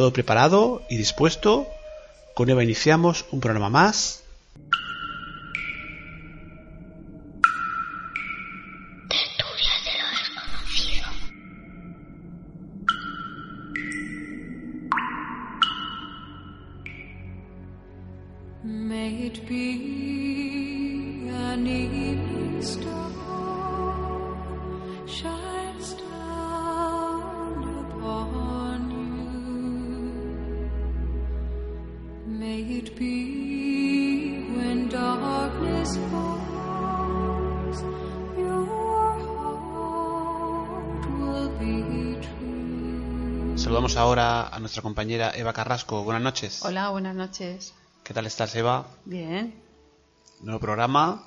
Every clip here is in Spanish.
todo preparado y dispuesto. Con Eva iniciamos un programa más. Nuestra compañera Eva Carrasco. Buenas noches. Hola, buenas noches. ¿Qué tal estás, Eva? Bien. Nuevo programa.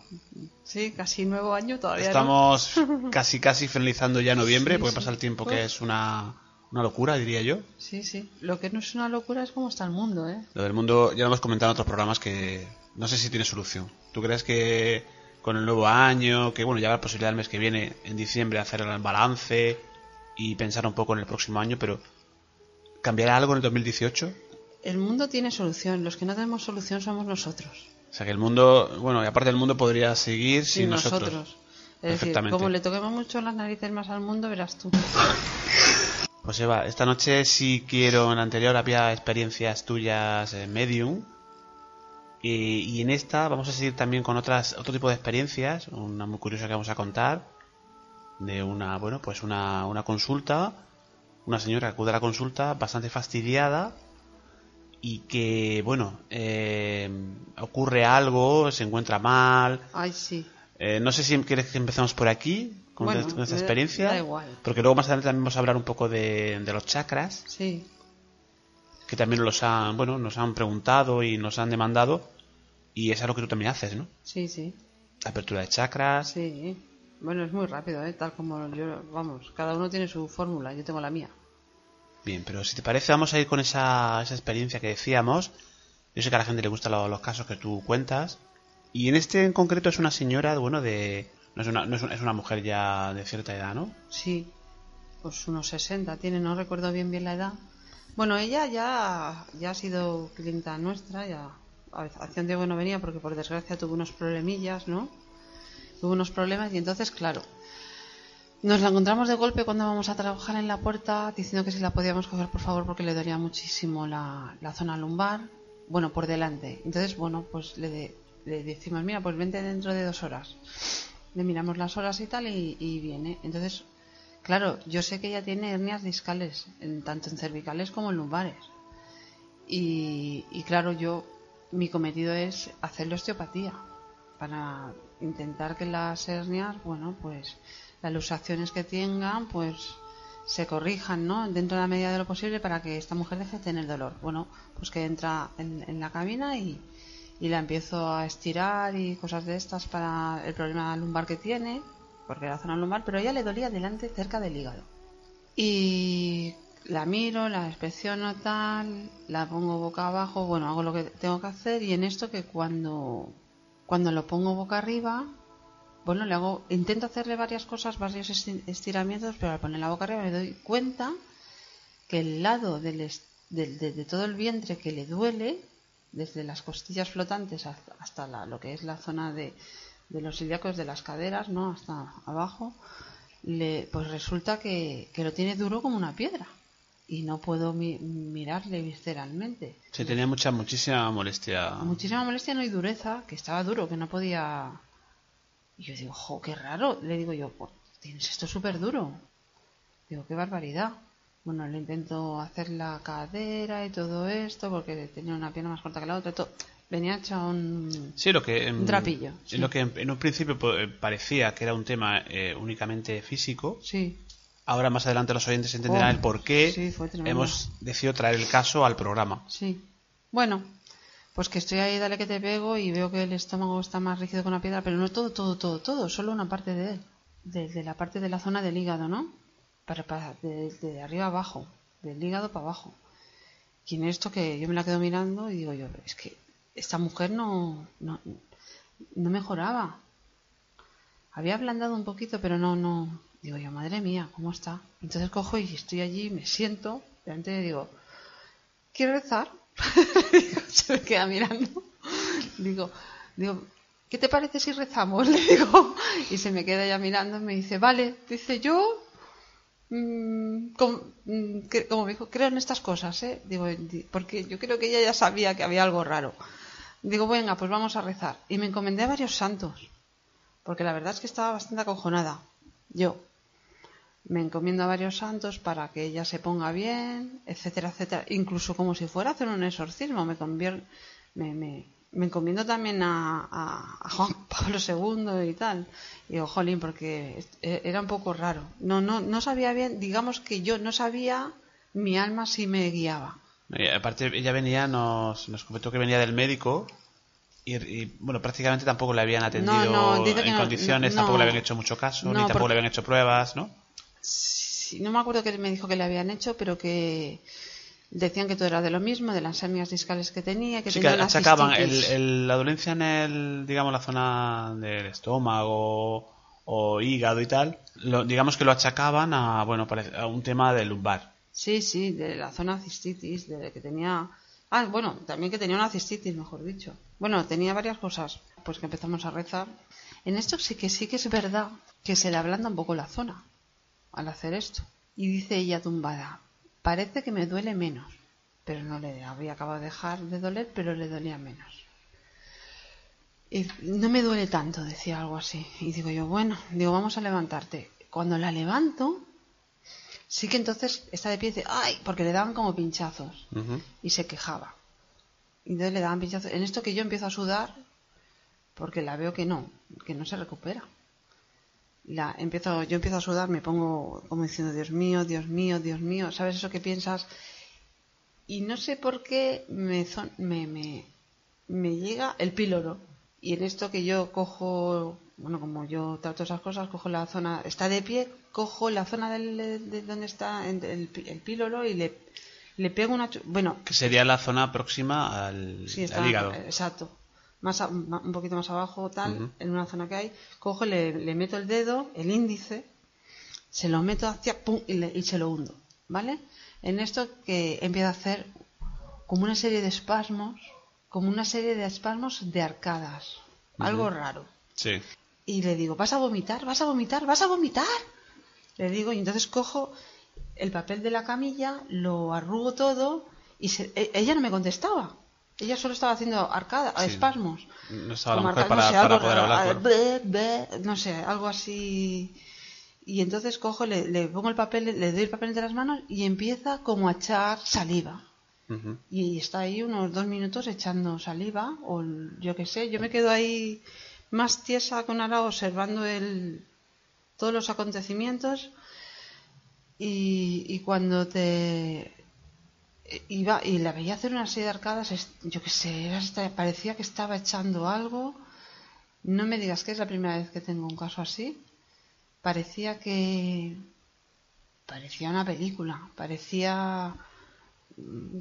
Sí, casi nuevo año todavía. no. Estamos casi casi finalizando ya noviembre, Sí, porque sí. pasa el tiempo que es una, una locura, diría yo. Sí, sí. Lo que no es una locura es cómo está el mundo, ¿eh? Lo del mundo, ya lo hemos comentado en otros programas que no sé si tiene solución. ¿Tú crees que con el nuevo año, que bueno, ya habrá posibilidad el mes que viene, en diciembre, hacer el balance y pensar un poco en el próximo año, pero ¿cambiará algo en el 2018? El mundo tiene solución. Los que no tenemos solución somos nosotros. O sea que el mundo, bueno, y aparte del mundo podría seguir sin, nosotros. Es decir, Perfectamente. como le toquemos mucho las narices más al mundo, verás tú. Pues Eva, esta noche sí quiero, en la anterior había experiencias tuyas en Medium. Y, y en esta vamos a seguir también con otras otro tipo de experiencias, una muy curiosa que vamos a contar, de una, bueno, pues una, una consulta, una señora que acude a la consulta bastante fastidiada y que, bueno, eh, ocurre algo, se encuentra mal, Ay, sí. eh, no sé si quieres que empecemos por aquí, con, Bueno, esta- con esta me da- experiencia. da igual. Porque luego más adelante también vamos a hablar un poco de, de los chakras, Sí. que también los han, bueno, nos han preguntado y nos han demandado. Y es algo que tú también haces, ¿no? Sí, sí. Apertura de chakras. Sí. Bueno, es muy rápido, ¿eh? Tal como yo... Vamos, cada uno tiene su fórmula. Yo tengo la mía. Bien, pero si te parece, vamos a ir con esa, esa experiencia que decíamos. Yo sé que a la gente le gustan lo- los casos que tú cuentas. Y en este en concreto es una señora, bueno, de. No es una, no es una, es una mujer ya de cierta edad, ¿no? Sí, pues unos 60 tiene, no recuerdo bien bien la edad. Bueno, ella ya, ya ha sido clienta nuestra, ya a- tiempo que no venía porque por desgracia tuvo unos problemillas, ¿no? Tuvo unos problemas y entonces, claro, nos la encontramos de golpe cuando vamos a trabajar en la puerta diciendo que si la podíamos coger por favor porque le dolía muchísimo la, la zona lumbar, bueno, por delante. Entonces, bueno, pues le, de- le decimos, mira, pues vente dentro de dos horas. Le miramos las horas y tal y, y viene. Entonces, claro, yo sé que ella tiene hernias discales, en, tanto en cervicales como en lumbares. Y, y claro, yo, mi cometido es hacerle osteopatía para intentar que las hernias, bueno, pues las luxaciones que tengan, pues se corrijan, ¿no? Dentro de la medida de lo posible para que esta mujer deje de tener dolor. Bueno, pues que entra en, la cabina y, y la empiezo a estirar y cosas de estas para el problema lumbar que tiene, porque era zona lumbar, pero ella le dolía delante cerca del hígado. Y la miro, la inspecciono tal, la pongo boca abajo, bueno, hago lo que tengo que hacer y en esto que cuando, cuando lo pongo boca arriba, bueno, le hago, intento hacerle varias cosas, varios esti- estiramientos, pero al poner la boca arriba me doy cuenta que el lado del de, de todo el vientre que le duele, desde las costillas flotantes hasta, hasta la- lo que es la zona de, de los ilíacos de las caderas, ¿no? Hasta abajo, le, pues resulta que, que lo tiene duro como una piedra y no puedo mi- mirarle visceralmente. Se tenía mucha, muchísima molestia. Muchísima molestia, no hay dureza, que estaba duro, que no podía. Y yo digo, jo, qué raro. Le digo yo, pues, tienes esto súper duro. Digo, qué barbaridad. Bueno, le intento hacer la cadera y todo esto, porque tenía una pierna más corta que la otra. Todo. Venía hecha un. Sí, lo que. Un trapillo, en sí. Lo que en, un principio eh, parecía que era un tema eh, únicamente físico. Sí, Ahora más adelante los oyentes entenderán Oh, el por qué sí, hemos decidido traer el caso al programa. sí. Bueno, pues que estoy ahí, dale que te pego y veo que el estómago está más rígido que una piedra, pero no todo, todo, todo, todo, solo una parte de él. De, de la parte de la zona del hígado, ¿no? Para, para, de, de arriba abajo, del hígado para abajo. Y en esto que yo me la quedo mirando y digo yo, es que esta mujer no, no, no mejoraba. Había ablandado un poquito, pero no, no. Digo yo, madre mía, ¿cómo está? Entonces cojo y estoy allí, me siento, delante y digo, ¿quieres rezar? Se me queda mirando. Digo, digo, ¿qué te parece si rezamos? Le digo, y se me queda ya mirando y me dice, vale, dice yo, mm, com- mm, como me dijo, creo en estas cosas, ¿eh? Digo, di- porque yo creo que ella ya sabía que había algo raro. Digo, venga, pues vamos a rezar. Y me encomendé a varios santos, porque la verdad es que estaba bastante acojonada. Yo me encomiendo a varios santos para que ella se ponga bien, etcétera, etcétera. Incluso como si fuera a hacer un exorcismo, me, convier- me, me, me encomiendo también a, a- a Juan Pablo II y tal. Y digo, jolín, porque e- era un poco raro. No, no, no sabía bien, digamos que yo no sabía mi alma si me guiaba. Y aparte, ella venía, nos, nos comentó que venía del médico y, y, bueno, prácticamente tampoco le habían atendido No, no, en no, condiciones, tampoco le habían hecho mucho caso, ni tampoco porque- le habían hecho pruebas, ¿no? Sí, no me acuerdo que me dijo que le habían hecho, pero que decían que todo era de lo mismo, de las hernias discales que tenía, que Sí, que tenía achacaban el, el- la dolencia en el, digamos, la zona del estómago o hígado y tal, lo- digamos que lo achacaban a, bueno, parece- a un tema de lumbar. Sí, sí, de la zona cistitis, de que tenía... Ah, bueno, también que tenía una cistitis, mejor dicho. Bueno, tenía varias cosas, pues que empezamos a rezar. En esto sí que sí que es verdad que se le ablanda un poco la zona al hacer esto. Y dice ella tumbada, parece que me duele menos. Pero no le había acabado de dejar de doler, pero le dolía menos. Y no me duele tanto, decía algo así. Y digo yo, bueno, digo, vamos a levantarte. Cuando la levanto, sí que entonces está de pie y dice, ¡ay! Porque le daban como pinchazos y se quejaba. Y entonces le daban pinchazos. En esto que yo empiezo a sudar, porque la veo que no, que no se recupera. La, empiezo, yo empiezo a sudar, me pongo como diciendo, Dios mío, Dios mío, Dios mío, ¿sabes eso que piensas? Y no sé por qué me, zon- me, me, me llega el píloro. Y en esto que yo cojo, bueno, como yo trato esas cosas, cojo la zona, está de pie, cojo la zona del, de donde está el, el, píloro y le, le pego una... Bueno, Que sería la zona próxima al, Sí, al está, hígado. exacto. Más a- un poquito más abajo, tal, en una zona que hay. Cojo, le, le meto el dedo, el índice, se lo meto hacia, pum, y, le- y se lo hundo, ¿vale? En esto que empieza a hacer como una serie de espasmos, como una serie de espasmos de arcadas. Algo raro. Sí. Y le digo, ¿vas a vomitar? ¿Vas a vomitar? ¿Vas a vomitar? Le digo, y entonces cojo el papel de la camilla, lo arrugo todo y se- e- ella no me contestaba. Ella solo estaba haciendo arcada, Sí. espasmos. No estaba la mujer para, no sé, para algo poder hablar. be- be- no sé, algo así. Y entonces cojo, le, le pongo el papel, le doy el papel entre las manos y empieza como a echar saliva. Y está ahí unos dos minutos echando saliva, o yo qué sé, yo me quedo ahí más tiesa con ahora observando el, todos los acontecimientos y, y cuando te iba y la veía hacer una serie de arcadas, yo qué sé, era hasta- parecía que estaba echando algo. No me digas que es la primera vez que tengo un caso así. Parecía que parecía una película, parecía mm,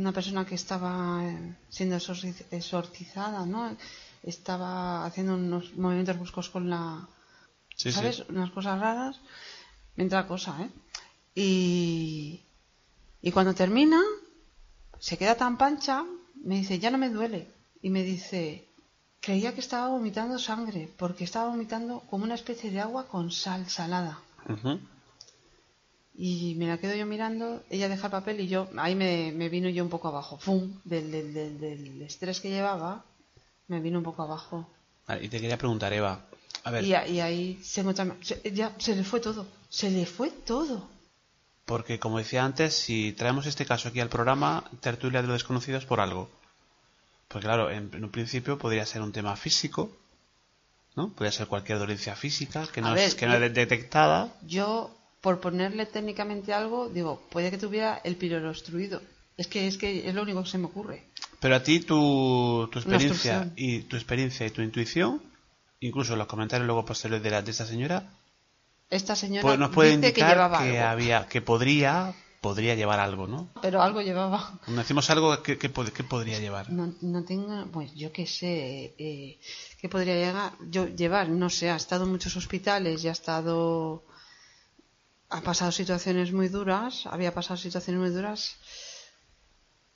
una persona que estaba siendo exorci- exorcizada, ¿no? Estaba haciendo unos movimientos bruscos con la, Sí, sí. ¿sabes? Unas cosas raras. Me entra cosa, ¿eh? Y, y cuando termina, se queda tan pancha, me dice, ya no me duele. Y me dice, creía que estaba vomitando sangre, porque estaba vomitando como una especie de agua con sal salada. Y me la quedo yo mirando, ella deja el papel y yo, ahí me, me vino yo un poco abajo, ¡fum! Del, del, del, del estrés que llevaba, me vino un poco abajo. Vale, y te quería preguntar, Eva. A ver, Y, ahí se- ya se le fue todo, se le fue todo. Porque como decía antes, si traemos este caso aquí al programa, tertulia de los desconocidos por algo. Pues claro, en, en un principio podría ser un tema físico, ¿no? Podría ser cualquier dolencia física que no, ver, es, que no es detectada. Yo, por ponerle técnicamente algo, digo, puede que tuviera el píloro obstruido. Es que, es que es lo único que se me ocurre. Pero a ti tu, tu experiencia y tu experiencia y tu intuición, incluso los comentarios luego posteriores de, la, de esta señora, Esta señora pues nos puede dice que indicar llevaba que, algo, había, que podría, podría llevar algo, ¿no? pero algo llevaba. Cuando decimos algo, ¿qué, qué pod- qué podría llevar? No, no tengo, pues yo qué sé, eh, ¿qué podría llegar? Yo llevar, no sé, ha estado en muchos hospitales y ha estado, ha pasado situaciones muy duras, había pasado situaciones muy duras,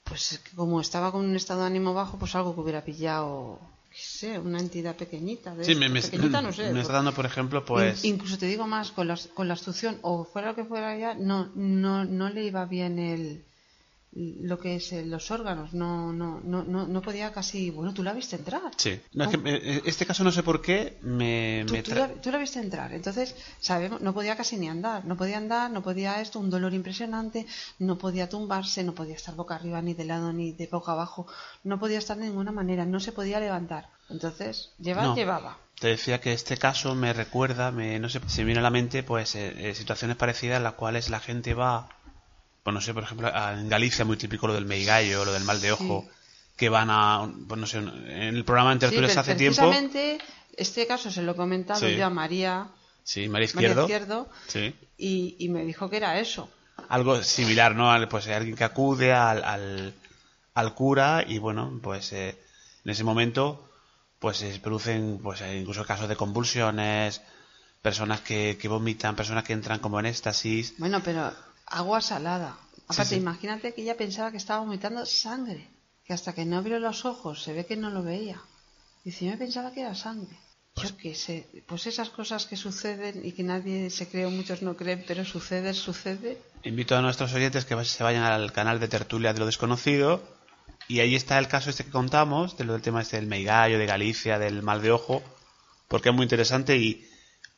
pues como estaba con un estado de ánimo bajo, pues algo que hubiera pillado, sé, una entidad pequeñita. De Sí, me, me- pequeñita, no sé. me está dando, por ejemplo, pues... In- incluso te digo más, con la, con la o fuera lo que fuera ya, no, no, no le iba bien el lo que es eh, los órganos, no, no, no, no, no podía casi, bueno, tú la viste entrar. Sí. No, es que me- este caso no sé por qué me... Tú, me tú la, tú la viste entrar, entonces sabemos, no podía casi ni andar, no podía andar, no podía esto, un dolor impresionante, no podía tumbarse, no podía estar boca arriba ni de lado ni de boca abajo, no podía estar de ninguna manera, no se podía levantar. Entonces, llevar No. llevaba. Te decía que este caso me recuerda, me, no sé, se me viene a la mente pues eh, eh, situaciones parecidas en las cuales la gente va, pues no sé, por ejemplo, en Galicia muy típico lo del meigallo, lo del mal de ojo, que van a, pues no sé, en el programa en Sí, tertulias hace tiempo, precisamente este caso se lo he comentado Sí. yo a María, sí, María María Izquierdo, Izquierdo sí, y, y me dijo que era eso. algo similar, ¿no? Al- Pues alguien que acude al, al, al cura y bueno, pues eh, en ese momento pues se producen pues incluso casos de convulsiones, personas que, que vomitan, personas que entran como en éxtasis. Bueno, pero agua salada. Aparte, sí. imagínate que ella pensaba que estaba vomitando sangre, que hasta que no abrió los ojos se ve que no lo veía. Dice, yo me pensaba que era sangre. Yo qué sé, pues esas cosas que suceden y que nadie se cree o muchos no creen, pero sucede, sucede. Invito a nuestros oyentes que se vayan al canal de Tertulia de lo Desconocido y ahí está el caso este que contamos, de lo del tema este del meigallo, de Galicia, del mal de ojo, porque es muy interesante y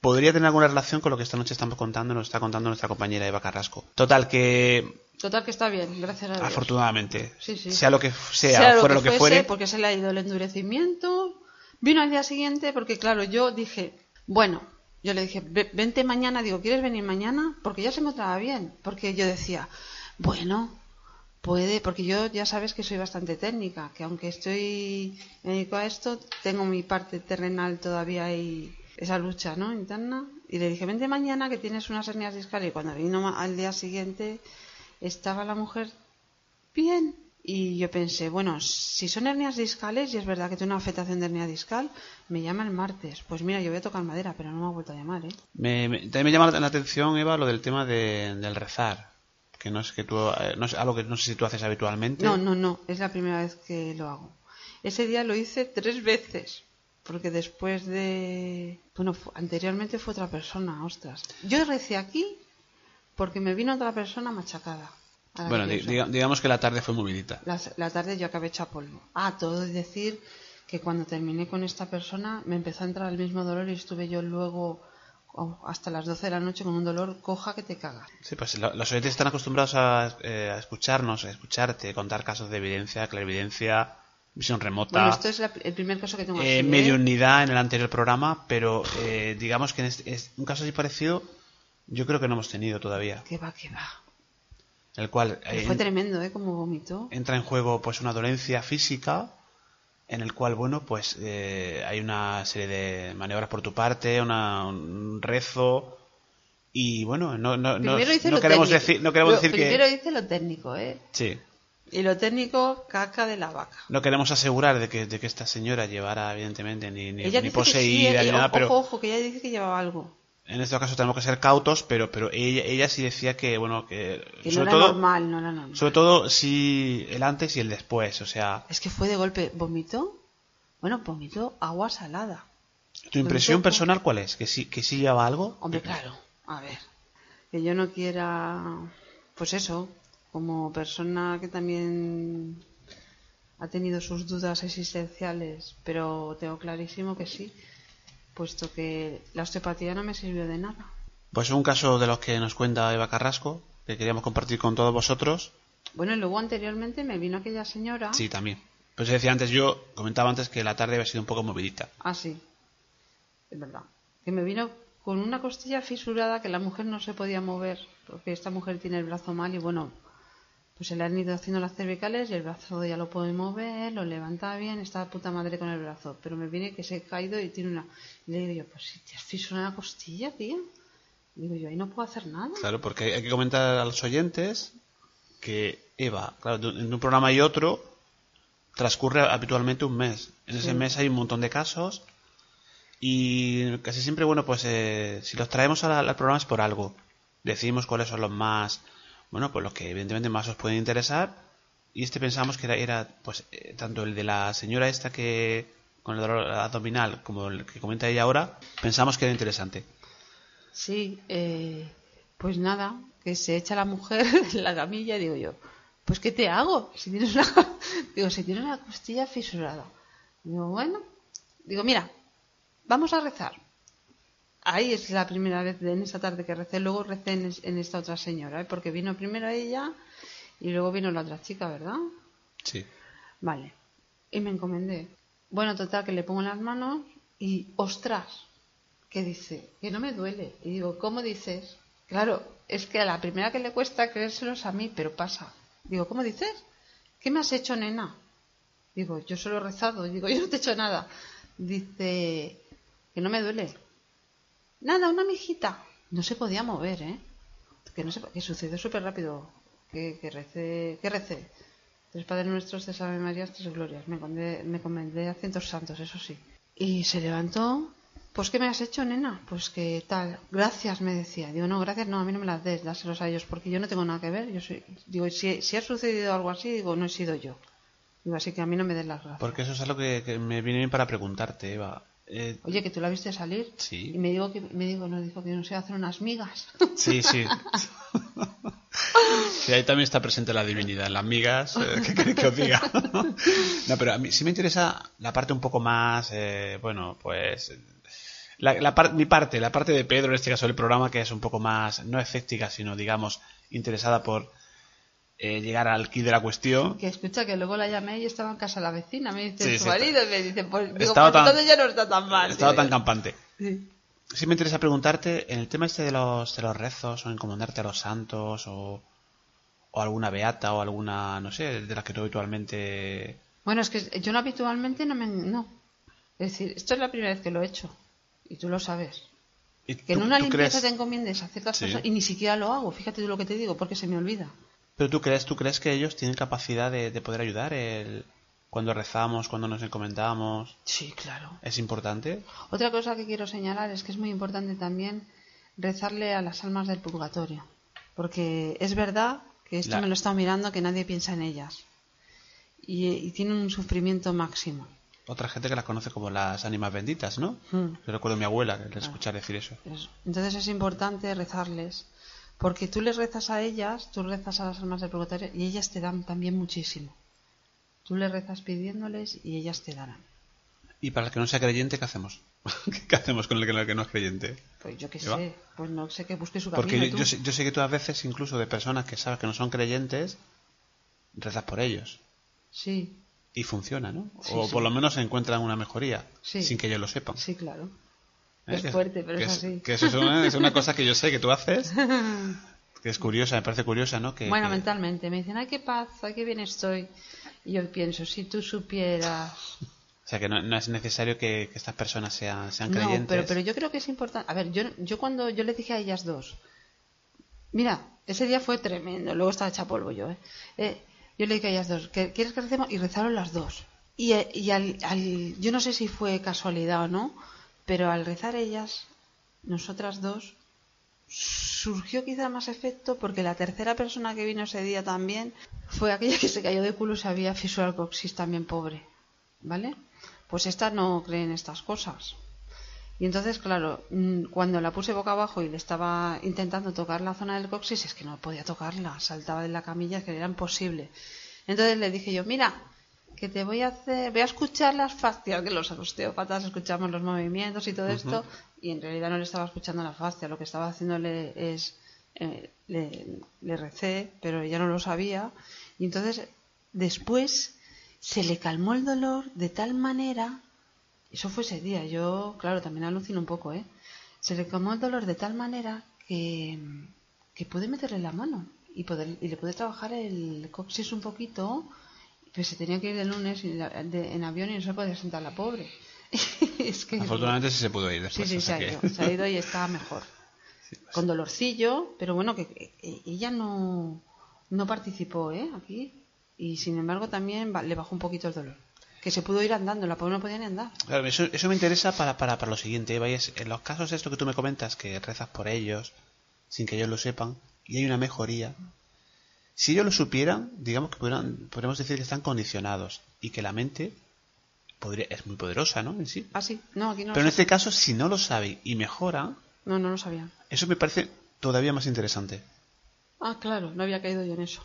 podría tener alguna relación con lo que esta noche estamos contando, nos está contando nuestra compañera Eva Carrasco. Total, que Total que está bien, gracias a Dios. afortunadamente, Sí, sí. sea lo que sea, fuera lo que, fuese, fuere, porque se le ha ido el endurecimiento. Vino al día siguiente porque, claro, yo dije, bueno, yo le dije, "Ve- vente mañana, digo, ¿quieres venir mañana? Porque ya se encontraba bien. Porque yo decía, bueno, puede, porque yo ya sabes que soy bastante técnica, que aunque estoy me dedico a esto, tengo mi parte terrenal todavía y esa lucha, ¿no? Interna. Y le dije, vente mañana que tienes unas hernias discales. Y cuando vino al día siguiente, estaba la mujer bien. Y yo pensé, bueno, si son hernias discales y es verdad que tengo una afectación de hernia discal, me llama el martes. Pues mira, yo voy a tocar madera, pero no me ha vuelto a llamar, ¿eh? me, me- también me llama la atención, Eva, lo del tema de- del rezar, que no es que tú, eh, no es algo que no sé si tú haces habitualmente. No, no, no, es la primera vez que lo hago. Ese día lo hice tres veces, porque después de... Bueno, anteriormente fue otra persona, ostras. Yo recé aquí porque me vino otra persona machacada. Bueno, que diga- digamos que la tarde fue movidita. La, la tarde yo acabé hecha polvo. Ah, todo es decir que cuando terminé con esta persona me empezó a entrar el mismo dolor y estuve yo luego oh, hasta las 12 de la noche con un dolor coja que te cagas. Sí, pues lo- los oyentes están acostumbrados a, eh, a escucharnos, a escucharte, contar casos de evidencia, clarividencia, visión remota, Bueno, esto es la- el primer caso que tengo así, eh, ¿eh? mediunidad en el anterior programa, pero eh, digamos que en este- es un caso así parecido yo creo que no hemos tenido todavía. Que va, que va. El cual eh, fue tremendo, ¿eh? Como vomitó. entra en juego pues una dolencia física en el cual bueno pues eh, hay una serie de maniobras por tu parte una, un rezo y bueno no no, no, Primero no queremos técnico. decir no queremos Lo- decir Primero que hice lo técnico, ¿eh? sí Y lo técnico, caca de la vaca. no queremos asegurar de que, de que esta señora llevara evidentemente ni, ni, ni sí, poseída eh, ni nada ojo, pero ojo, que ella dice que llevaba algo. en este caso tenemos que ser cautos pero pero ella ella sí decía que bueno que, Que no sobre era todo normal, no era normal. sobre todo sí el antes y el después o sea Es que fue de golpe. ¿Vomitó? Bueno, vomitó agua salada. tu impresión personal cuál es que sí que sí lleva algo Hombre, claro, a ver. Que yo no quiera, pues eso, como persona que también ha tenido sus dudas existenciales, pero tengo clarísimo que sí, puesto que la osteopatía no me sirvió de nada. Pues un caso de los que nos cuenta Eva Carrasco, que queríamos compartir con todos vosotros. Bueno, y luego anteriormente me vino aquella señora. Sí, también. Pues decía antes, yo comentaba antes que la tarde había sido un poco movidita. Ah, sí. Es verdad. Que me vino con una costilla fisurada que la mujer no se podía mover, porque esta mujer tiene el brazo mal y bueno, pues se le han ido haciendo las cervicales y el brazo ya lo puede mover, lo levanta bien, está puta madre con el brazo. Pero me viene que se ha caído y tiene una... Y le digo yo, pues si te has fisurado la costilla, tío. Digo yo, ahí no puedo hacer nada. Claro, porque hay que comentar a los oyentes que Eva, claro, en un programa y otro transcurre habitualmente un mes. En ese Sí. mes hay un montón de casos y casi siempre, bueno, pues eh, si los traemos al, al programa es por algo. Decidimos cuáles son los más, bueno, pues los que evidentemente más os pueden interesar Y este pensamos que era, era pues eh, tanto el de la señora esta que con el dolor abdominal como el que comenta ella ahora, pensamos que era interesante. Sí, eh, pues nada, que se echa la mujer en la camilla digo yo, pues ¿qué te hago? Si tienes una, digo, si tienes una costilla fisurada. Digo, bueno, digo, mira, vamos a rezar. Ahí es la primera vez en esa tarde que recé, luego recé en, es- en esta otra señora, ¿eh? porque vino primero ella y luego vino la otra chica, ¿verdad? Sí. Vale. Y me encomendé. Bueno, total, que le pongo en las manos y, ostras, que dice, que no me duele. Y digo, ¿cómo dices? Claro, es que a la primera que le cuesta creérselos a mí, pero pasa. Digo, ¿cómo dices? ¿Qué me has hecho, nena? Digo, yo solo he rezado. Digo, yo no te he hecho nada. Dice, que no me duele. Nada, una mijita. No se podía mover, ¿eh? Que, no se, que sucedió súper rápido. Que, que recé, que recé. Tres Padres Nuestros, tres Ave Marías, tres Glorias. Me encomendé, me encomendé a cientos santos, eso sí. Y se levantó. Pues, ¿qué me has hecho, nena? Pues que tal. Gracias, me decía. Digo, no, gracias, no, a mí no me las des, dáselos a ellos, porque yo no tengo nada que ver. Yo soy, digo, si, si ha sucedido algo así, digo, no he sido yo. Digo, así que a mí no me des las gracias. Porque eso es algo que, que me viene bien para preguntarte, Eva. Eh, Oye, que tú la viste salir. Sí. Y me digo que, me digo, no, dijo que no sé hacer unas migas. Sí, sí. Sí, ahí también está presente la divinidad. Las migas, eh, ¿qué queréis que os diga? No, pero a mí sí me interesa la parte un poco más, eh, bueno, pues... La, la par- mi parte, la parte de Pedro, en este caso del programa, que es un poco más, no escéptica, sino, digamos, interesada por eh, llegar al quid de la cuestión. que escucha que luego la llamé y estaba en casa la vecina. Me dice Sí, su sí, marido y me dice, pues, digo, pues tan- entonces ya no está tan mal. Estaba tan campante. Sí. Me interesa preguntarte, en el tema este de los, de los rezos, o encomendarte a los santos, o, o alguna beata, o alguna, no sé, de las que tú habitualmente... Bueno, es que yo no habitualmente no me... No. Es decir, esto es la primera vez que lo he hecho. Y tú lo sabes. ¿Y Que en tú- una tú limpieza crees- te encomiendes a ciertas cosas y ni siquiera lo hago. Fíjate tú lo que te digo, porque se me olvida. Pero tú crees, tú crees que ellos tienen capacidad de, de poder ayudar el, cuando rezamos, cuando nos encomendamos. Sí, claro. ¿Es importante? Otra cosa que quiero señalar es que es muy importante también rezarle a las almas del purgatorio. Porque es verdad que esto La- me lo he estado mirando, que nadie piensa en ellas. Y, y tienen un sufrimiento máximo. Otra gente que las conoce como las ánimas benditas, ¿no? Mm. Yo recuerdo a mi abuela que le escuchaba decir. Eso. Entonces es importante rezarles. Porque tú les rezas a ellas, tú rezas a las almas del purgatorio y ellas te dan también muchísimo. Tú les rezas pidiéndoles y ellas te darán. Y para el que no sea creyente, ¿qué hacemos? ¿Qué hacemos con el que, no es creyente? Pues yo qué sé, pues no sé que busque su Porque camino. yo, tú. yo sé, yo sé que tú a veces, incluso de personas que sabes que no son creyentes, rezas por ellos. Sí, Y funciona, ¿no? Sí, o sí. por lo menos encuentran una mejoría, Sí. sin que ellos lo sepan. sí, claro. Es Que- fuerte, pero que es así. Que eso es una, es una cosa que yo sé que tú haces, que es curiosa, me parece curiosa, ¿no? Que, bueno, que- mentalmente me dicen, ay, qué paz, ay, qué bien estoy. Y yo pienso, si tú supieras. O sea, que no, no es necesario que, que estas personas sean, sean No, creyentes. pero, pero yo creo que es importante. A ver, yo, yo cuando yo le dije a ellas dos, mira, ese día fue tremendo, luego estaba hecha polvo yo, ¿eh? Eh, yo le dije a ellas dos, ¿que- ¿quieres que recemos? Y rezaron las dos. Y, eh, y al, al- yo no sé si fue casualidad o no, pero al rezar ellas, nosotras dos, surgió quizá más efecto porque la tercera persona que vino ese día también fue aquella que se cayó de culo y se había fisurado el coxis también pobre. ¿Vale? Pues esta no cree en estas cosas. Y entonces, claro, mm, cuando la puse boca abajo y le estaba intentando tocar la zona del coxis, es que no podía tocarla, saltaba de la camilla, que era imposible. Entonces le dije yo, mira, que te voy a hacer, voy a escuchar las fascias, que los osteópatas escuchamos los movimientos y todo esto, y en realidad no le estaba escuchando la fascia, lo que estaba haciéndole es, eh, le, le recé, pero ella no lo sabía, y entonces después se le calmó el dolor de tal manera eso fue ese día. Yo, claro, también alucino un poco, ¿eh? Se le calmó el dolor de tal manera que, que pude meterle la mano y, poder, y le pude trabajar el coxis un poquito. Pues se tenía que ir el lunes y la- de- en avión y no se podía sentar la pobre. es que Afortunadamente sí se pudo ir Sí, después. sí, o se ha que- ido. Se ha ido y está mejor. Con dolorcillo, pero bueno, que ella no, no participó ¿eh? aquí. Y sin embargo también le bajó un poquito el dolor. Que se pudo ir andando, la pobre no podía ni andar. Claro, eso, eso me interesa para, para, para lo siguiente, Eva, y es en los casos de esto que tú me comentas, que rezas por ellos sin que ellos lo sepan, y hay una mejoría. Si ellos lo supieran, digamos que podríamos decir que están condicionados y que la mente podría, es muy poderosa, ¿no? En sí. Ah, sí. No, aquí no Pero en este caso, si no lo saben y mejoran, No, no lo sabía. eso me parece todavía más interesante. Ah, claro, no había caído yo en eso.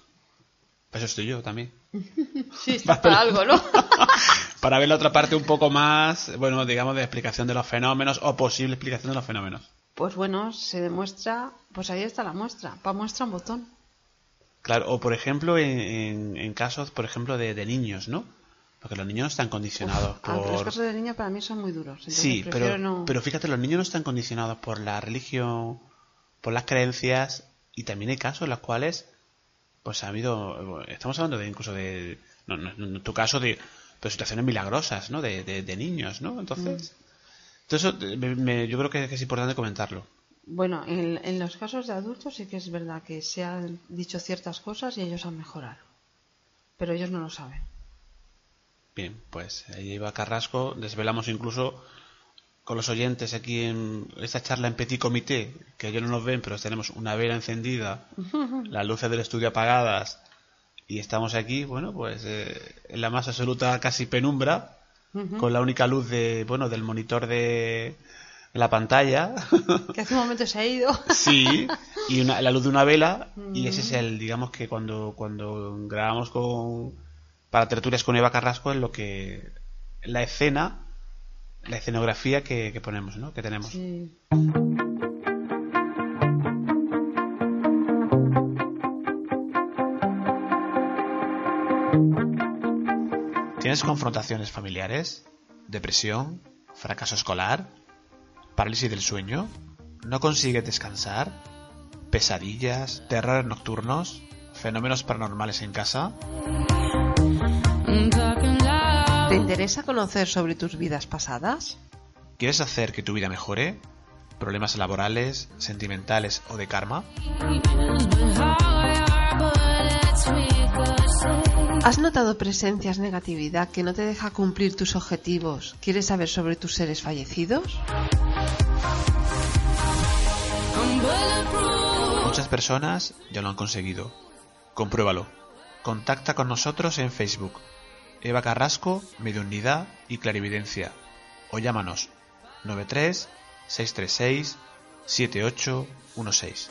Para eso estoy yo también. Sí, está para algo, ¿no? Para ver la otra parte un poco más, bueno, digamos, de explicación de los fenómenos o posible explicación de los fenómenos. Pues bueno, se demuestra, pues ahí está la muestra. Para muestra un botón. Claro, o por ejemplo, en, en- en casos, por ejemplo, de, de niños, ¿no? Porque los niños no están condicionados Aunque los por... casos de niña para mí son muy duros. entonces Sí, pero, no- pero fíjate, los niños no están condicionados por la religión, por las creencias, y también hay casos en los cuales, pues ha habido, estamos hablando de incluso de, no, no, tu caso, de, pero situaciones milagrosas, ¿no? De, de, de niños, ¿no? Entonces, entonces eso, eh, me- me- yo creo que es importante comentarlo. Bueno, en, en los casos de adultos sí que es verdad que se han dicho ciertas cosas y ellos han mejorado. Pero ellos no lo saben. Bien, pues ahí iba Carrasco, desvelamos incluso con los oyentes aquí en esta charla en Petit Comité, que ellos no nos ven, pero tenemos una vela encendida, las luces del estudio apagadas y estamos aquí, bueno, pues eh, en la más absoluta casi penumbra, con la única luz de, bueno, del monitor de la pantalla, Que hace un momento se ha ido. sí, y una- la luz de una vela y ese es el, digamos que cuando cuando grabamos con para tertulias con Eva Carrasco es lo que la escena, la escenografía que, que ponemos, ¿no? Que tenemos. Sí. ¿Tienes confrontaciones familiares? ¿Depresión? ¿Fracaso escolar? ¿Parálisis del sueño? ¿No consigues descansar? ¿Pesadillas? ¿Terrores nocturnos? ¿Fenómenos paranormales en casa? ¿Te interesa conocer sobre tus vidas pasadas? ¿Quieres hacer que tu vida mejore? ¿Problemas laborales, sentimentales o de karma? ¿Has notado presencias, negatividad que no te deja cumplir tus objetivos? ¿Quieres saber sobre tus seres fallecidos? Muchas personas ya lo han conseguido. Compruébalo. Contacta con nosotros en Facebook. Eva Carrasco, Mediunidad y Clarividencia. O llámanos 93 636 7816.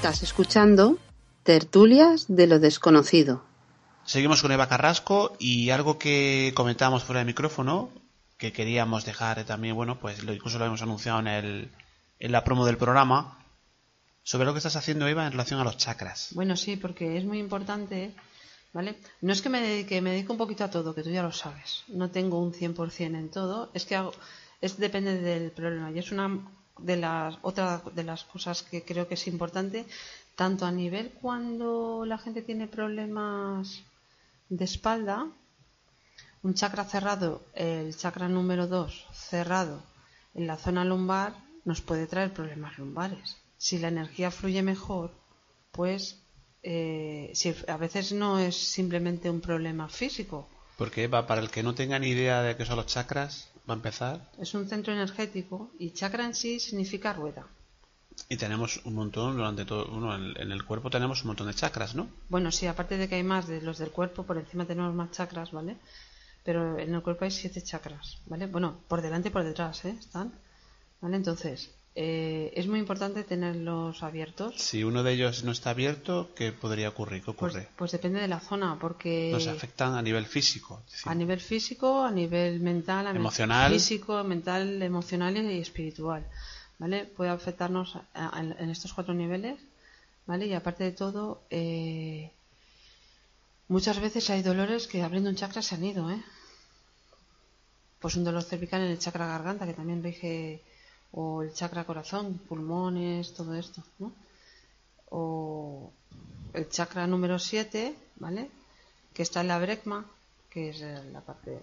Estás escuchando Tertulias de lo Desconocido. Seguimos con Eva Carrasco y algo que comentábamos fuera de micrófono, que queríamos dejar también, bueno, pues lo, incluso lo hemos anunciado en, el, en la promo del programa, sobre lo que estás haciendo, Eva, en relación a los chakras. Bueno, sí, porque es muy importante, ¿vale? No es que me dedique, me dedico un poquito a todo, que tú ya lo sabes. No tengo un 100% en todo, es que hago, es depende del problema y es una de las otra de las cosas que creo que es importante tanto a nivel cuando la gente tiene problemas de espalda, un chakra cerrado, el chakra número 2 cerrado en la zona lumbar nos puede traer problemas lumbares. Si la energía fluye mejor, pues eh, si, a veces no es simplemente un problema físico, Porque Eva, para el que no tenga ni idea de qué son los chakras, va a empezar. es un centro energético y chakra en sí significa rueda. Y tenemos un montón durante todo, en, en el cuerpo tenemos un montón de chakras, ¿no? Bueno, sí, aparte de que hay más de los del cuerpo, por encima tenemos más chakras, ¿vale? Pero en el cuerpo hay siete chakras, ¿vale? Bueno, por delante y por detrás, ¿eh? Están, ¿vale? Entonces, eh, es muy importante tenerlos abiertos. Si uno de ellos no está abierto, ¿qué podría ocurrir? ¿Qué Pues, ocurre? pues depende de la zona, porque Nos afectan a nivel físico. a nivel físico, a nivel mental, a nivel Emocional. físico, mental, emocional y espiritual, ¿vale? Puede afectarnos a- a- en, en estos cuatro niveles, ¿vale? Y aparte de todo, eh, muchas veces hay dolores que abriendo un chakra se han ido, ¿eh? Pues un dolor cervical en el chakra garganta, que también rige, o el chakra corazón, pulmones, todo esto, ¿no? O el chakra número 7, ¿vale? Que está en la brecma, que es la parte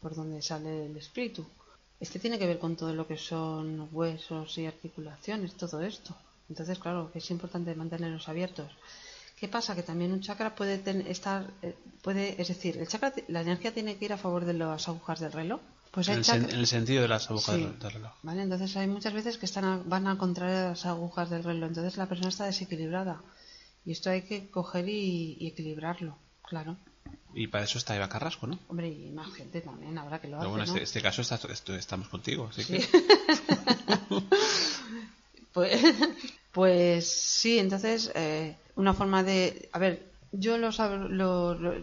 por donde sale el espíritu. Este tiene que ver con todo lo que son huesos y articulaciones, todo esto. Entonces, claro, que es importante mantenerlos abiertos. ¿Qué pasa? Que también un chakra puede estar, eh, puede, es decir, el chakra, la energía tiene que ir a favor de las agujas del reloj. Pues En el, sen- chakra- en el sentido de las agujas Sí. del, del reloj. ¿Vale? Entonces hay muchas veces que están a- van a contrario de las agujas del reloj. Entonces la persona está desequilibrada. Y esto hay que coger y, y equilibrarlo. Claro. Y para eso está Eva Carrasco, ¿no? Hombre, y más gente también habrá que lo Pero hace, bueno, en ¿no? este, este caso está- esto- estamos contigo. Así Sí. que, Pues, pues sí, entonces eh, una forma de... A ver, yo los abro,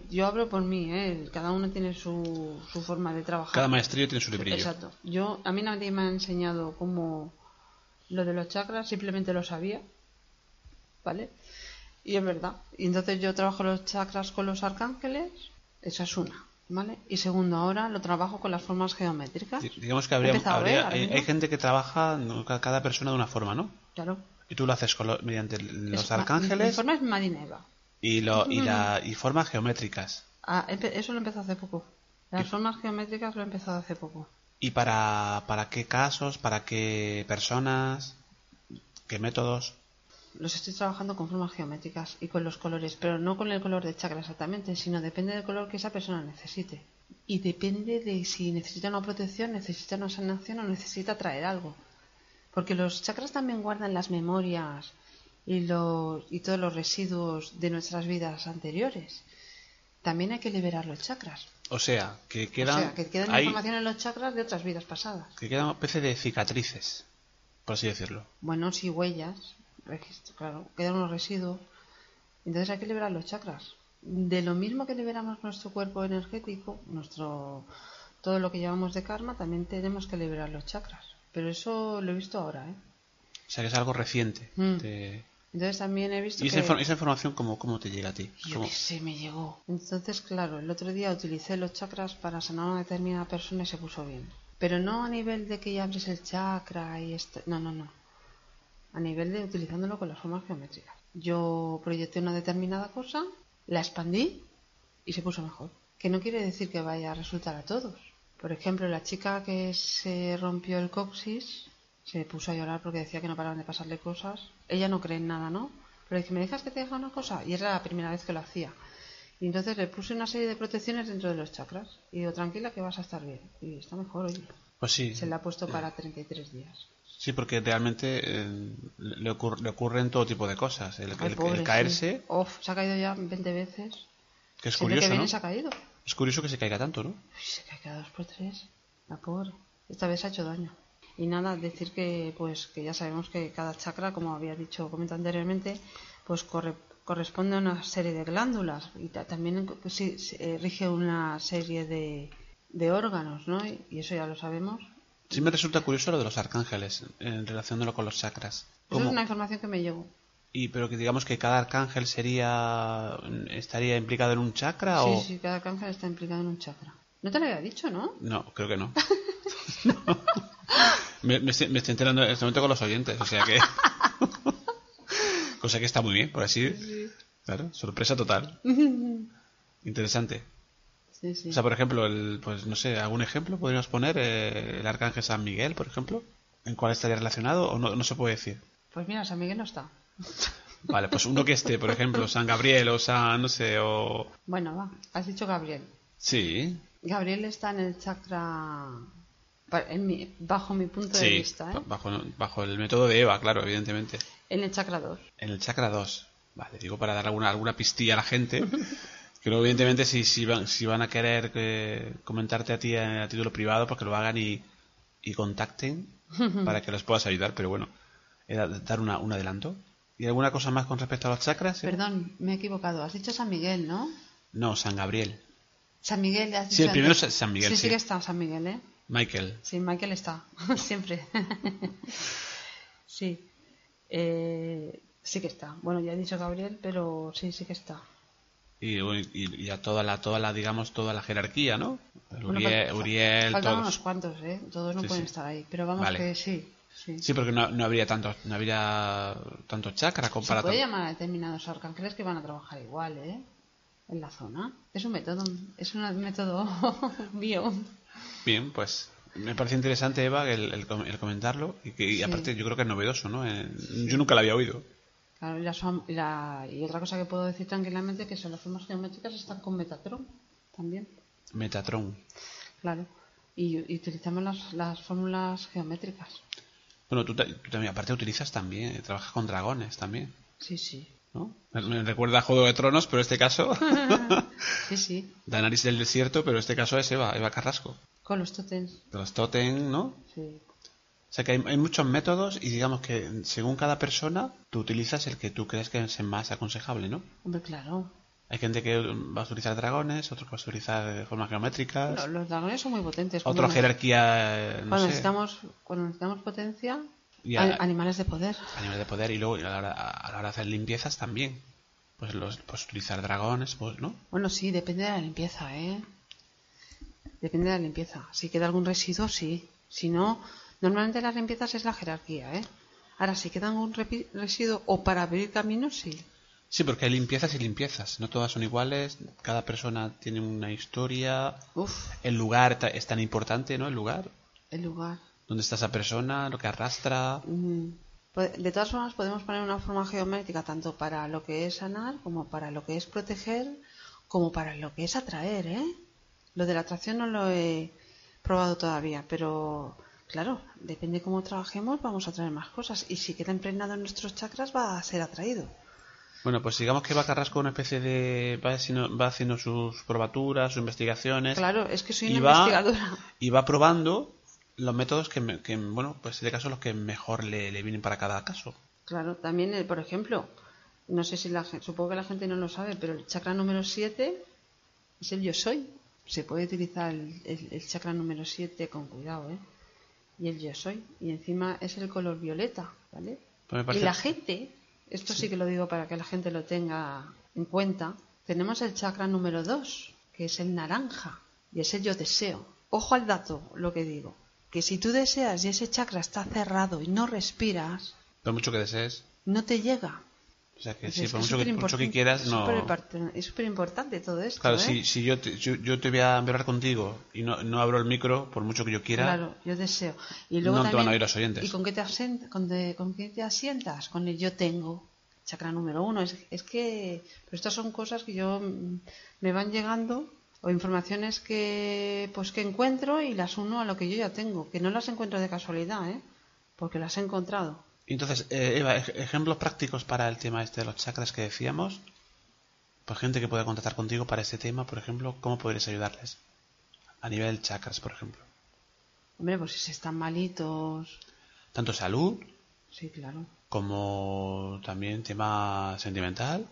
yo hablo por mí, ¿eh? cada uno tiene su, su forma de trabajar. cada maestrillo tiene su librillo. Exacto. Yo, a mí nadie me ha enseñado cómo lo de los chakras, simplemente lo sabía, ¿vale? Y es verdad. Y entonces yo trabajo los chakras con los arcángeles, esa es una, ¿vale? Y segundo, ahora lo trabajo con las formas geométricas. Di- Digamos que habría, ¿eh? Hay, gente que trabaja cada persona de una forma, ¿no? Claro. Y tú lo haces con lo- mediante los Es ma- Mi arcángeles forma es marineva. Y, lo, y, la, y formas geométricas. Ah, eso lo he empezado hace poco. Las formas geométricas lo he empezado hace poco. ¿Y para, para qué casos? ¿Para qué personas? ¿Qué métodos? Los estoy trabajando con formas geométricas y con los colores, pero no con el color de chakra exactamente, sino depende del color que esa persona necesite. Y depende de si necesita una protección, necesita una sanación o necesita traer algo. Porque los chakras también guardan las memorias y, los, y todos los residuos de nuestras vidas anteriores. También hay que liberar los chakras. O sea, que quedan, o sea, que queda hay- información en los chakras de otras vidas pasadas. que quedan una especie de cicatrices, por así decirlo. Bueno, sí, huellas, registro, claro, quedan unos residuos. Entonces hay que liberar los chakras. De lo mismo que liberamos nuestro cuerpo energético, nuestro todo lo que llevamos de karma, también tenemos que liberar los chakras. Pero eso lo he visto ahora, ¿eh? O sea, que es algo reciente. Mm. de- Entonces también he visto ¿Y esa, que... infor- esa información cómo, cómo te llega a ti? Yo ¿Cómo- qué sé, me llegó. Entonces, claro, el otro día utilicé los chakras para sanar a una determinada persona y se puso bien. Pero no a nivel de que ya abres el chakra y esto. No, no, no. A nivel de utilizándolo con las formas geométricas. Yo proyecté una determinada cosa, la expandí y se puso mejor. Que no quiere decir que vaya a resultar a todos. Por ejemplo, la chica que se rompió el coxis se puso a llorar porque decía que no paraban de pasarle cosas. Ella no cree en nada, ¿no? Pero dice, ¿me dejas que te diga una cosa? Y era la primera vez que lo hacía. Y entonces le puse una serie de protecciones dentro de los chakras. Y digo, tranquila que vas a estar bien. Y está mejor, oye. Pues sí. Se la ha puesto para 33 días. Sí, porque realmente eh, le, ocur- le ocurren todo tipo de cosas. El, Ay, el- pobre, el caerse, sí. Uf, se ha caído ya 20 veces. que es Siempre curioso, que viene ¿no? se ha caído. Es curioso que se caiga tanto, ¿no? Uy, se cae cada dos por tres. La pobre. Esta vez ha hecho daño. Y nada, decir que pues que ya sabemos que cada chakra, como había dicho, comentado anteriormente, pues corre- corresponde a una serie de glándulas y ta- también pues, sí, se- eh, rige una serie de, de órganos, ¿no? Y, y eso ya lo sabemos. Sí me resulta curioso lo de los arcángeles, en relacionándolo con los chakras. Eso ¿Cómo? es una información que me llegó. Y pero que digamos que cada arcángel sería estaría implicado en un chakra Sí, o sí, cada cáncer está implicado en un chakra. No te lo había dicho, ¿no? no, creo que no. me, me estoy, me estoy enterando en este momento con los oyentes, o sea que cosa que está muy bien, por así claro, sorpresa total. Interesante. Sí, sí. O sea, por ejemplo, el, pues no sé, algún ejemplo podríamos poner eh, el arcángel San Miguel, por ejemplo, en cuál estaría relacionado o no, no se puede decir. Pues mira, San Miguel no está. Vale, pues uno que esté, por ejemplo, San Gabriel o San, no sé, o... Bueno, va. Has dicho Gabriel. Sí, Gabriel está en el chakra, en mi- bajo mi punto de sí, vista, ¿eh? ba- bajo, bajo el método de Eva, claro, evidentemente. en el chakra 2. En el chakra 2. Vale, digo para dar alguna, alguna pistilla a la gente. Que luego, evidentemente, si, si, van, si van a querer eh, comentarte a ti a, título privado, pues que lo hagan y, y contacten para que les puedas ayudar. Pero bueno, era dar una, un adelanto. ¿Y alguna cosa más con respecto a los chakras? Eva? Perdón, me he equivocado. Has dicho San Miguel, ¿no? No, San Gabriel. San Miguel, Sí, el primero San Miguel, Sí, sí. sí que está San Miguel, ¿eh? Michael. Sí, Michael está, siempre. sí. Eh, sí que está. Bueno, ya he dicho Gabriel, pero sí, sí que está. Y, y, y a toda la, toda la, digamos, toda la jerarquía, ¿no? Uriel, Uriel, Faltan todos. unos cuantos, ¿eh? Todos no Sí, pueden sí. estar ahí. Pero vamos Vale. que sí. Sí. Sí, porque no, no habría tanto, no habría tanto chakra Se comparado. puede llamar a determinados arcángeles que van a trabajar igual, ¿eh? En la zona. Es un método, es un método bio. Bien, pues me parece interesante, Eva, el, el com- el comentarlo. Y, que, y Sí. aparte, yo creo que es novedoso, ¿no? Eh, yo nunca lo había oído. Claro, y, y la- y otra cosa que puedo decir tranquilamente que son las formas geométricas están con Metatron también, Metatron. claro. Y, y utilizamos las, las fórmulas geométricas. Bueno, tú, tú también, aparte utilizas también, eh, trabajas con dragones también, Sí, sí. ¿No? Me, recuerda a Juego de Tronos, pero en este caso, Sí, sí. Del desierto, pero en este caso es Eva, Eva Carrasco. Con los totems. Los Totem, ¿no? Sí. O sea que hay, hay muchos métodos y digamos que según cada persona, tú utilizas el que tú crees que es el más aconsejable, ¿no? Hombre, claro. Hay gente que va a utilizar dragones, otros va a utilizar formas geométricas, Los, los dragones son muy potentes. cuando- jerarquía, eh, no cuando sé, necesitamos Cuando necesitamos potencia, Y a- a- animales de poder. a nivel de poder y luego a la hora, a la hora de hacer limpiezas también. Pues, los, pues utilizar dragones, pues, ¿no? Bueno, sí, depende de la limpieza, ¿eh? Depende de la limpieza. Si queda algún residuo, sí. Si no, normalmente las limpiezas es la jerarquía, ¿eh? Ahora, si queda algún residuo o para abrir caminos, sí. Sí, porque hay limpiezas y limpiezas. No todas son iguales. Cada persona tiene una historia. Uf, El lugar es tan importante, ¿no? El lugar. el lugar. ¿Dónde está esa persona? Lo que arrastra. Mm. Pues, De todas formas, podemos poner una forma geométrica tanto para lo que es sanar, como para lo que es proteger, como para lo que es atraer, ¿eh? Lo de la atracción no lo he probado todavía, pero claro, depende cómo trabajemos, vamos a traer más cosas. Y si queda impregnado en nuestros chakras, va a ser atraído. Bueno, pues digamos que va Carrasco una especie de... Va haciendo, va haciendo sus probaturas, sus investigaciones. Claro, es que soy y una va, investigadora. y va probando los métodos que, me- que, bueno, pues en este caso los que mejor le, le vienen para cada caso. Claro, también, eh, por ejemplo, no sé si la gente, supongo que la gente no lo sabe, pero el chakra número 7 es el yo soy. Se puede utilizar el, el- el chakra número 7 con cuidado, ¿eh? Y el yo soy. Y encima es el color violeta, ¿vale? Pues Y la gente, esto sí que lo digo para que la gente lo tenga en cuenta, tenemos el chakra número 2, que es el naranja, y es el yo deseo. Ojo al dato, lo que digo, que si tú deseas y ese chakra está cerrado y no respiras, Por mucho que desees. no te llega. O sea que Es- sí, por mucho que, mucho que quieras, no... Es súper importante todo esto. Claro, ¿eh? si, si yo, te, yo, yo te voy a hablar contigo y no, no abro el micro, por mucho que yo quiera, Claro, yo deseo. Y luego No te también, van a oír los oyentes. ¿Y con qué te, asent- con, de- con qué te asientas? Con el yo tengo. Chakra número uno. Es, es que pero estas son cosas que yo mm, me van llegando o informaciones que pues que encuentro y las uno a lo que yo ya tengo. Que no las encuentro de casualidad, ¿eh? Porque las he encontrado. Entonces, eh, Eva, ej- ejemplos prácticos para el tema este de los chakras que decíamos. Pues gente que pueda contactar contigo para este tema, por ejemplo, ¿cómo podrías ayudarles? A nivel chakras, por ejemplo. Hombre, pues si se están malitos. Tanto salud Sí, claro. como también tema sentimental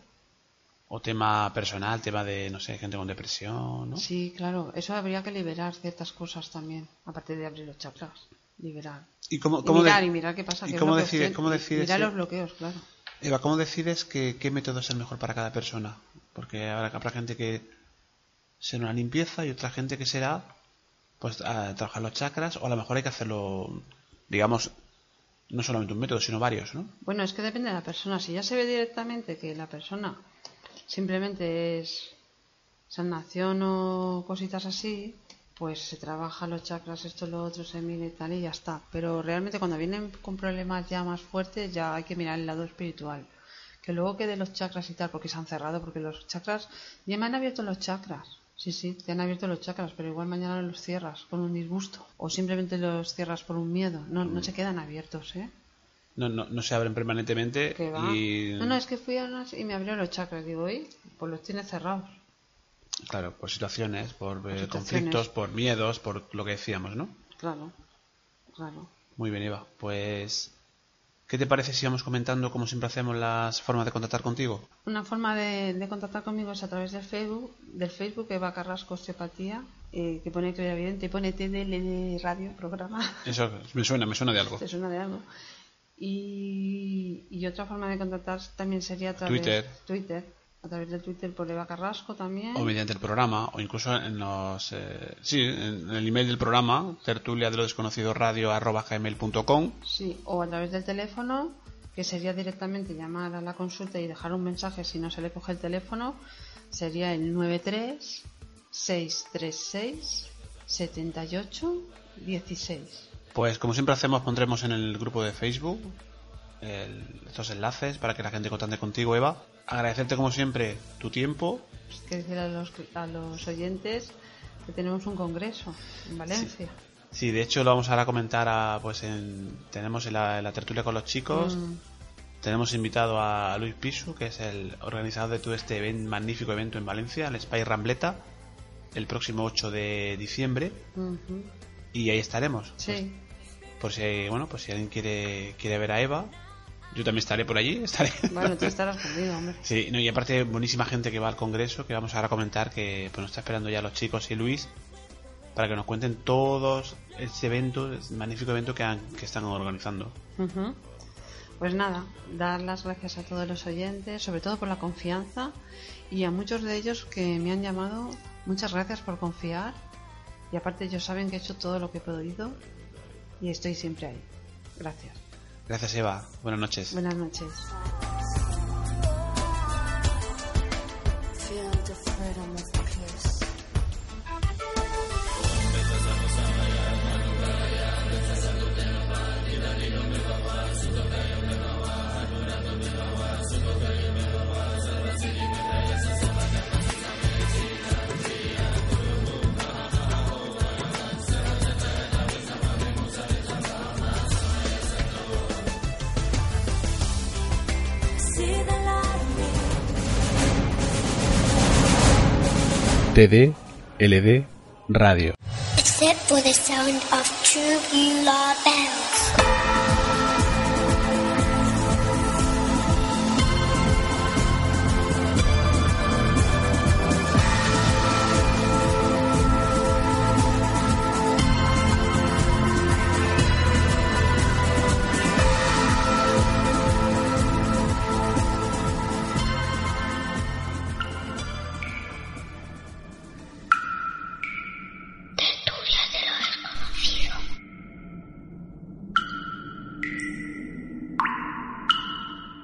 o tema personal, tema de, no sé, gente con depresión, ¿no? Sí, claro. Eso habría que liberar ciertas cosas también. Aparte de abrir los chakras. Liberar. ¿Y cómo, Y mirar, de- y mirar qué pasa. ¿y qué cómo bloqueos decide- tiene. cómo decides Mirar los bloqueos, claro. Eva, ¿cómo decides que, qué método es el mejor para cada persona? Porque habrá, habrá gente que será una limpieza y otra gente que será pues a trabajar los chakras o a lo mejor hay que hacerlo, digamos, no solamente un método, sino varios, ¿no? Bueno, es que depende de la persona. Si ya se ve directamente que la persona simplemente es sanación o cositas así, pues se trabaja los chakras, esto, lo otro, se mira y tal, y ya está. Pero realmente cuando vienen con problemas ya más fuertes, ya hay que mirar el lado espiritual. Que luego quede los chakras y tal, porque se han cerrado, porque los chakras, ya me han abierto los chakras. Sí, sí, te han abierto los chakras, pero igual mañana los cierras con un disgusto. O simplemente los cierras por un miedo. No, no se quedan abiertos, ¿eh? No, no, no se abren permanentemente que y, No, no, es que fui a unas y me abrió los chakras. Digo, oye, pues los tiene cerrados. claro, por situaciones, por eh, situaciones. conflictos, por miedos, por lo que decíamos, ¿no? Claro, claro. Muy bien, Eva. Pues, ¿qué te parece si vamos comentando, como siempre hacemos, las formas de contactar contigo? Una forma de, de contactar conmigo es a través del Facebook, del Facebook Eva Carrasco Osteopatía, eh, que pone Crea Evidente y pone TDL Radio Programa. Eso me suena, me suena de algo. ¿Te suena de algo? Y, y otra forma de contactar también sería a través Twitter. Twitter. A través de Twitter por Eva Carrasco también. o mediante el programa o incluso en los eh, sí en el email del programa tertulia de lo desconocido radio arroba gmail.com Sí, o a través del teléfono, que sería directamente llamar a la consulta y dejar un mensaje si no se le coge el teléfono, sería el 93 636 78 16. Pues como siempre hacemos pondremos en el grupo de facebook el- estos enlaces para que la gente contacte contigo, Eva. Agradecerte como siempre tu tiempo. Pues quiero decir a los, a los oyentes que tenemos un congreso en Valencia. Sí, de hecho lo vamos ahora a comentar a, pues en, tenemos en la, en la tertulia con los chicos. Mm, Tenemos invitado a Luis Pisu, que es el organizador de todo este magnífico evento en Valencia, el Spy Rambleta, el próximo 8 de diciembre. Y ahí estaremos. Sí, Por si, bueno, pues si alguien quiere, quiere ver a Eva, yo también estaré por allí. Estaré. bueno, tú estarás conmigo, hombre. Sí, no, y aparte buenísima gente que va al congreso, que vamos ahora a comentar, que pues nos está esperando ya los chicos y Luis, para que nos cuenten todos este evento, este magnífico evento que, han- que están organizando. Pues nada, dar las gracias a todos los oyentes, sobre todo por la confianza y a muchos de ellos que me han llamado, muchas gracias por confiar y aparte ellos saben que he hecho todo lo que he podido y estoy siempre ahí. Gracias. Gracias Eva, buenas noches. Buenas noches. Feel the freedom of TD, LD, Radio. except for the sound of tubular bells.